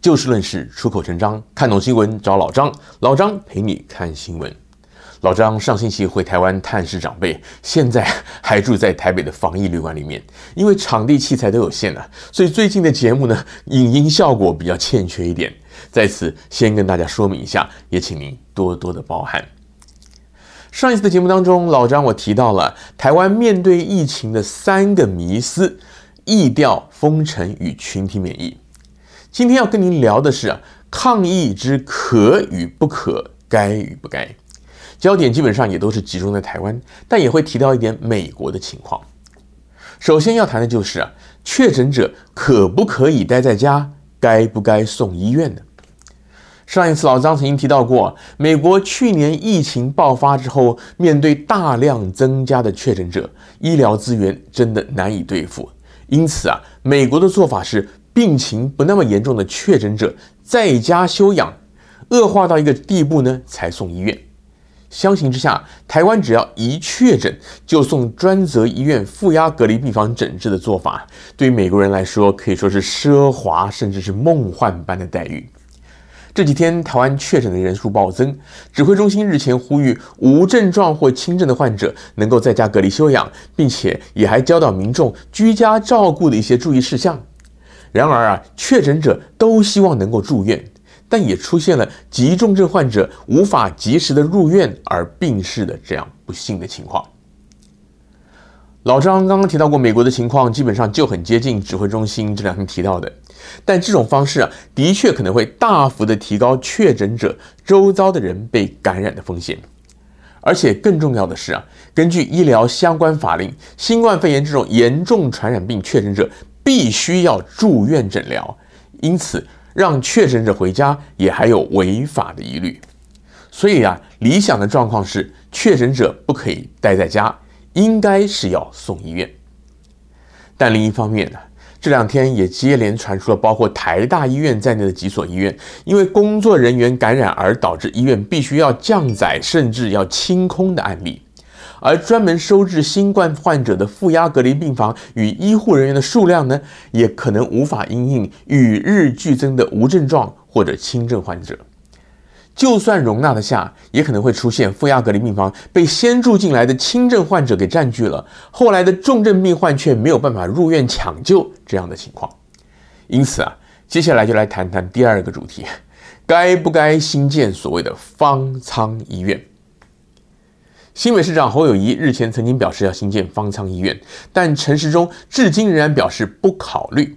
就事论事，出口成章，看懂新闻找老张，老张陪你看新闻。老张上星期回台湾探视长辈，现在还住在台北的防疫旅馆里面。因为场地器材都有限了，所以最近的节目呢，影音效果比较欠缺一点。在此先跟大家说明一下，也请您多多的包涵。上一次的节目当中，老张我提到了台湾面对疫情的三个迷思：疫调、封城与群体免疫。今天要跟您聊的是啊，抗疫之可与不可，该与不该。焦点基本上也都是集中在台湾，但也会提到一点美国的情况。首先要谈的就是啊，确诊者可不可以待在家，该不该送医院呢？上一次老张曾经提到过，美国去年疫情爆发之后，面对大量增加的确诊者，医疗资源真的难以对付。因此啊，美国的做法是，病情不那么严重的确诊者在家休养，恶化到一个地步呢，才送医院。相形之下，台湾只要一确诊就送专责医院负压隔离病房诊治的做法，对于美国人来说可以说是奢华甚至是梦幻般的待遇。这几天台湾确诊的人数暴增，指挥中心日前呼吁无症状或轻症的患者能够在家隔离休养，并且也还教导民众居家照顾的一些注意事项。然而啊，确诊者都希望能够住院。但也出现了急重症患者无法及时的入院而病逝的这样不幸的情况。老张刚刚提到过，美国的情况基本上就很接近指挥中心这两天提到的，但这种方式啊，的确可能会大幅的提高确诊者周遭的人被感染的风险。而且更重要的是啊，根据医疗相关法令，新冠肺炎这种严重传染病确诊者必须要住院诊疗，因此。让确诊者回家也还有违法的疑虑，所以啊，理想的状况是确诊者不可以待在家，应该是要送医院。但另一方面呢，这两天也接连传出了包括台大医院在内的几所医院因为工作人员感染而导致医院必须要降载甚至要清空的案例。而专门收治新冠患者的负压隔离病房与医护人员的数量呢，也可能无法因应与日俱增的无症状或者轻症患者。就算容纳得下，也可能会出现负压隔离病房被先住进来的轻症患者给占据了，后来的重症病患却没有办法入院抢救这样的情况。因此啊，接下来就来谈谈第二个主题：该不该新建所谓的方舱医院？新北市长侯友谊日前曾经表示要新建方舱医院，但陈时中至今仍然表示不考虑。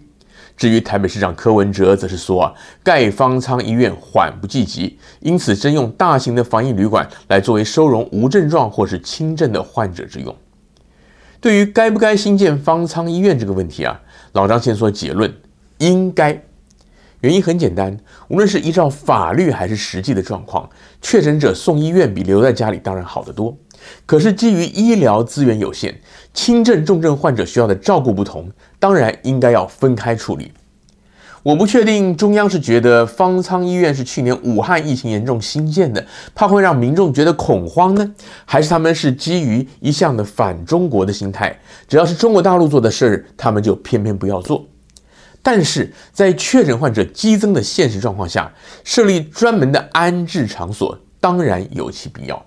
至于台北市长柯文哲则是说啊，盖方舱医院缓不济急，因此征用大型的防疫旅馆来作为收容无症状或是轻症的患者之用。对于该不该新建方舱医院这个问题啊，老张先说结论：应该。原因很简单，无论是依照法律还是实际的状况，确诊者送医院比留在家里当然好得多。可是基于医疗资源有限，轻症、重症患者需要的照顾不同，当然应该要分开处理。我不确定中央是觉得方舱医院是去年武汉疫情严重新建的，怕会让民众觉得恐慌呢，还是他们是基于一向的反中国的心态，只要是中国大陆做的事儿，他们就偏偏不要做。但是在确诊患者激增的现实状况下，设立专门的安置场所当然有其必要。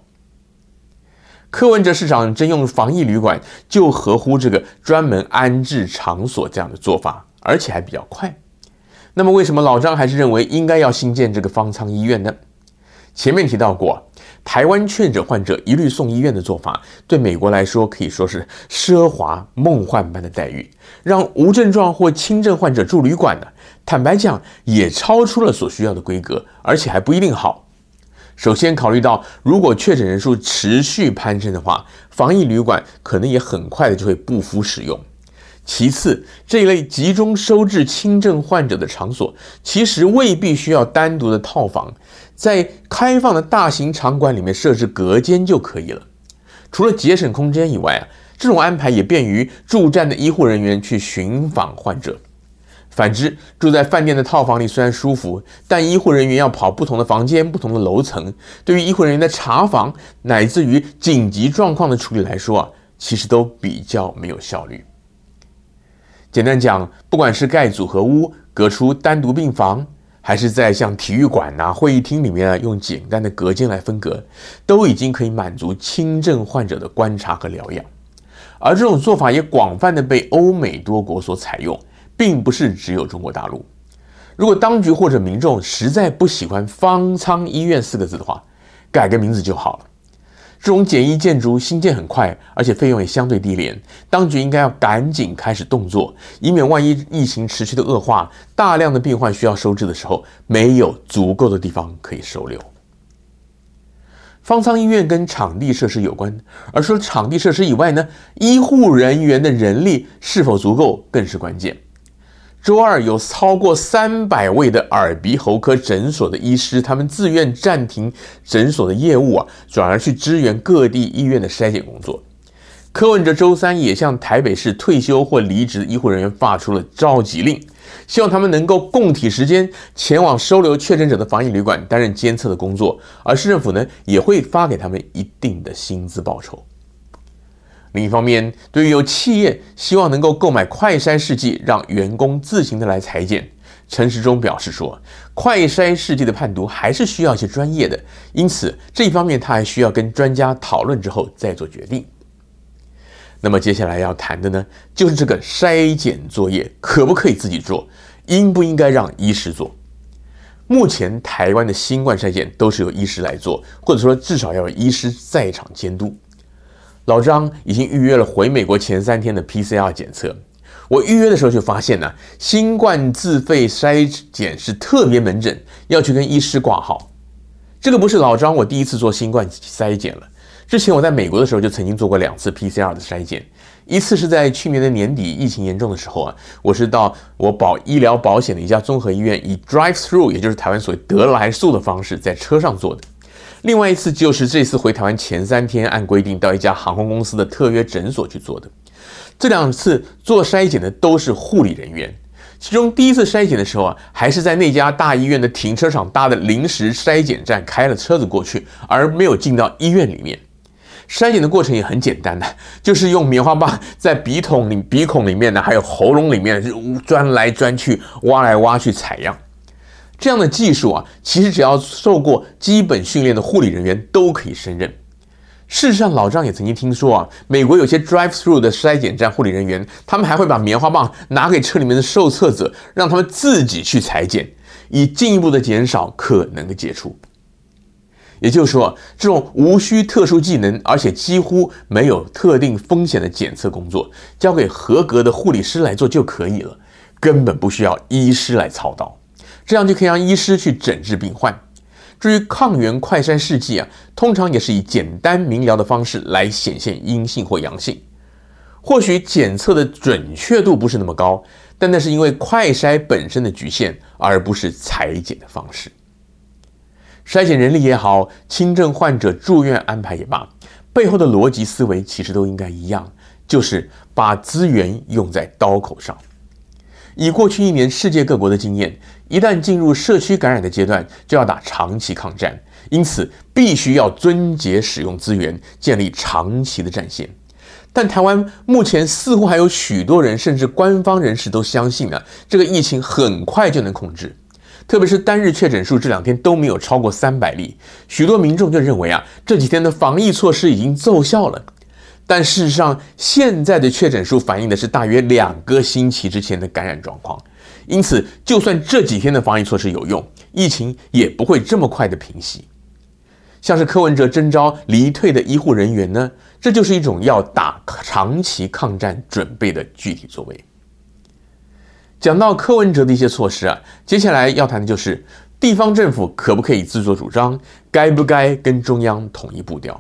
柯文哲市长征用防疫旅馆，就合乎这个专门安置场所这样的做法，而且还比较快。那么，为什么老张还是认为应该要新建这个方舱医院呢？前面提到过，台湾确诊患者一律送医院的做法，对美国来说可以说是奢华梦幻般的待遇，让无症状或轻症患者住旅馆呢，坦白讲也超出了所需要的规格，而且还不一定好。首先考虑到，如果确诊人数持续攀升的话，防疫旅馆可能也很快的就会不敷使用。其次，这一类集中收治轻症患者的场所，其实未必需要单独的套房，在开放的大型场馆里面设置隔间就可以了。除了节省空间以外啊，这种安排也便于驻站的医护人员去寻访患者。反之，住在饭店的套房里虽然舒服，但医护人员要跑不同的房间、不同的楼层，对于医护人员的查房乃至于紧急状况的处理来说啊，其实都比较没有效率。简单讲，不管是盖组合屋、隔出单独病房，还是在像体育馆呐、会议厅里面啊，用简单的隔间来分隔，都已经可以满足轻症患者的观察和疗养。而这种做法也广泛的被欧美多国所采用，并不是只有中国大陆。如果当局或者民众实在不喜欢“方舱医院”四个字的话，改个名字就好了。这种简易建筑兴建很快，而且费用也相对低廉，当局应该要赶紧开始动作，以免万一疫情持续的恶化，大量的病患需要收治的时候，没有足够的地方可以收留。方舱医院跟场地设施有关，而除了场地设施以外呢，医护人员的人力是否足够更是关键。周二有超过三百位的耳鼻喉科诊所的医师，他们自愿暂停诊所的业务啊，转而去支援各地医院的筛检工作。柯文哲周三也向台北市退休或离职的医护人员发出了召集令。希望他们能够共体时间，前往收留确诊者的防疫旅馆担任监测的工作，而市政府呢也会发给他们一定的薪资报酬。另一方面，对于有企业希望能够购买快筛试剂，让员工自行的来裁剪，陈时中表示说，快筛试剂的判读还是需要一些专业的，因此这一方面他还需要跟专家讨论之后再做决定。那么接下来要谈的呢，就是这个筛检作业可不可以自己做，应不应该让医师做？目前台湾的新冠筛检都是由医师来做，或者说至少要有医师在场监督。老张已经预约了回美国前三天的 PCR 检测，我预约的时候就发现呢，新冠自费筛检是特别门诊，要去跟医师挂号。这个不是老张我第一次做新冠筛检了。之前我在美国的时候就曾经做过两次 PCR 的筛检，一次是在去年的年底疫情严重的时候啊，我是到我保医疗保险的一家综合医院，以 drive through，也就是台湾所谓得来速的方式在车上做的。另外一次就是这次回台湾前三天按规定到一家航空公司的特约诊所去做的。这两次做筛检的都是护理人员，其中第一次筛检的时候啊，还是在那家大医院的停车场搭的临时筛检站，开了车子过去，而没有进到医院里面。筛检的过程也很简单的，就是用棉花棒在鼻筒里、鼻孔里面呢，还有喉咙里面钻来钻去、挖来挖去采样。这样的技术啊，其实只要受过基本训练的护理人员都可以胜任。事实上，老张也曾经听说啊，美国有些 drive-through 的筛检站护理人员，他们还会把棉花棒拿给车里面的受测者，让他们自己去裁剪，以进一步的减少可能的接触。也就是说，这种无需特殊技能，而且几乎没有特定风险的检测工作，交给合格的护理师来做就可以了，根本不需要医师来操刀，这样就可以让医师去诊治病患。至于抗原快筛试剂啊，通常也是以简单明了的方式来显现阴性或阳性。或许检测的准确度不是那么高，但那是因为快筛本身的局限，而不是裁剪的方式。筛检人力也好，轻症患者住院安排也罢，背后的逻辑思维其实都应该一样，就是把资源用在刀口上。以过去一年世界各国的经验，一旦进入社区感染的阶段，就要打长期抗战，因此必须要撙节使用资源，建立长期的战线。但台湾目前似乎还有许多人，甚至官方人士都相信呢，这个疫情很快就能控制。特别是单日确诊数这两天都没有超过三百例，许多民众就认为啊，这几天的防疫措施已经奏效了。但事实上，现在的确诊数反映的是大约两个星期之前的感染状况。因此，就算这几天的防疫措施有用，疫情也不会这么快的平息。像是柯文哲征召离退的医护人员呢，这就是一种要打长期抗战准备的具体作为。讲到柯文哲的一些措施啊，接下来要谈的就是地方政府可不可以自作主张，该不该跟中央统一步调。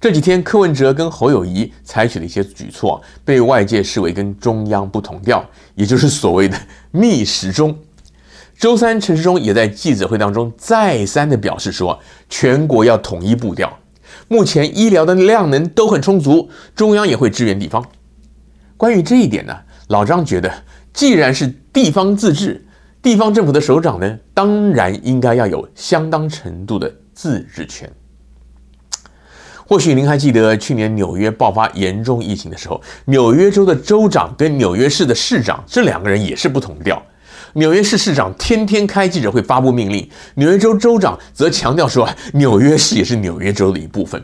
这几天柯文哲跟侯友谊采取的一些举措，被外界视为跟中央不同调，也就是所谓的逆时钟。周三陈时中也在记者会当中再三的表示说，全国要统一步调，目前医疗的量能都很充足，中央也会支援地方。关于这一点呢，老张觉得。既然是地方自治，地方政府的首长呢，当然应该要有相当程度的自治权。或许您还记得去年纽约爆发严重疫情的时候，纽约州的州长跟纽约市的市长这两个人也是不同调。纽约市市长天天开记者会发布命令，纽约州州长则强调说，纽约市也是纽约州的一部分。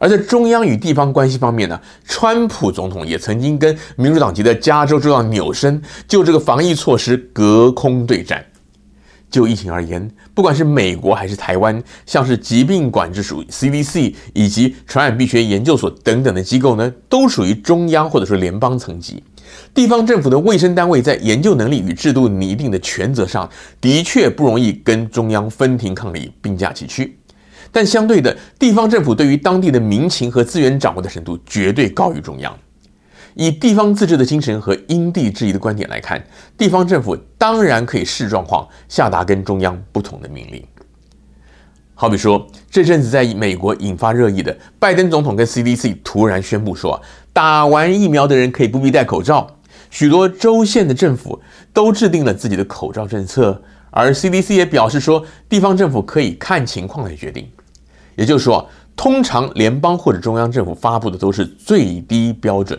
而在中央与地方关系方面呢，川普总统也曾经跟民主党籍的加州州长纽森就这个防疫措施隔空对战。就疫情而言，不管是美国还是台湾，像是疾病管制署 CDC 以及传染病学研究所等等的机构呢，都属于中央或者说联邦层级。地方政府的卫生单位在研究能力与制度拟定的权责上，的确不容易跟中央分庭抗礼、并驾齐驱。但相对的，地方政府对于当地的民情和资源掌握的程度，绝对高于中央。以地方自治的精神和因地制宜的观点来看，地方政府当然可以视状况下达跟中央不同的命令。好比说，这阵子在美国引发热议的拜登总统跟 CDC 突然宣布说，打完疫苗的人可以不必戴口罩。许多州县的政府都制定了自己的口罩政策，而 CDC 也表示说，地方政府可以看情况来决定。也就是说，通常联邦或者中央政府发布的都是最低标准。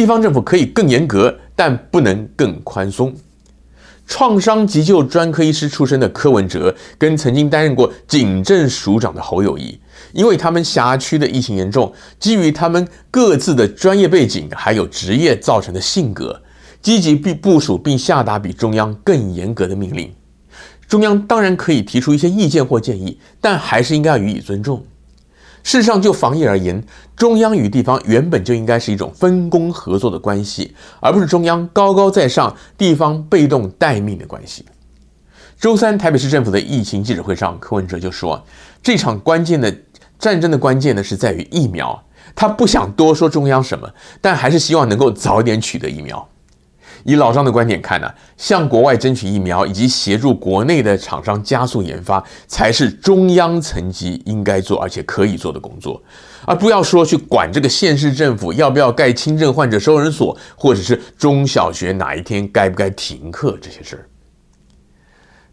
地方政府可以更严格，但不能更宽松。创伤急救专科医师出身的柯文哲，跟曾经担任过警政署长的侯友谊，因为他们辖区的疫情严重，基于他们各自的专业背景还有职业造成的性格，积极并部署并下达比中央更严格的命令。中央当然可以提出一些意见或建议，但还是应该予以尊重。事实上，就防疫而言，中央与地方原本就应该是一种分工合作的关系，而不是中央高高在上，地方被动待命的关系。周三，台北市政府的疫情记者会上，柯文哲就说：“这场关键的战争的关键呢，是在于疫苗。他不想多说中央什么，但还是希望能够早点取得疫苗。”以老张的观点看呢，向国外争取疫苗以及协助国内的厂商加速研发，才是中央层级应该做而且可以做的工作，而不要说去管这个县市政府要不要盖轻症患者收容所，或者是中小学哪一天该不该停课这些事儿。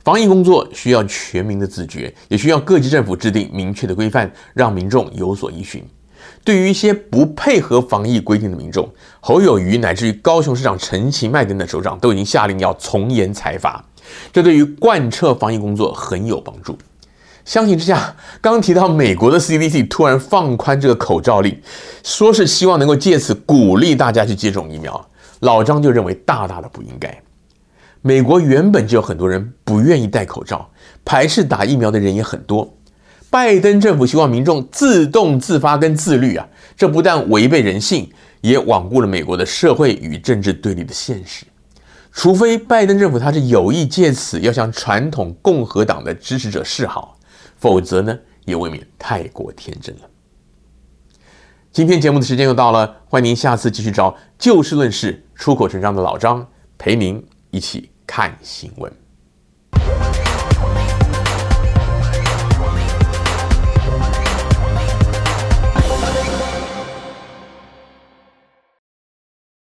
防疫工作需要全民的自觉，也需要各级政府制定明确的规范，让民众有所依循。对于一些不配合防疫规定的民众，侯友宜乃至于高雄市长陈其迈等等首长都已经下令要从严裁罚，这对于贯彻防疫工作很有帮助。相形之下，刚提到美国的 CDC 突然放宽这个口罩令，说是希望能够借此鼓励大家去接种疫苗，老张就认为大大的不应该。美国原本就有很多人不愿意戴口罩，排斥打疫苗的人也很多。拜登政府希望民众自动自发跟自律啊，这不但违背人性，也罔顾了美国的社会与政治对立的现实。除非拜登政府他是有意借此要向传统共和党的支持者示好，否则呢，也未免太过天真了。今天节目的时间又到了，欢迎您下次继续找就事论事、出口成章的老张陪您一起看新闻。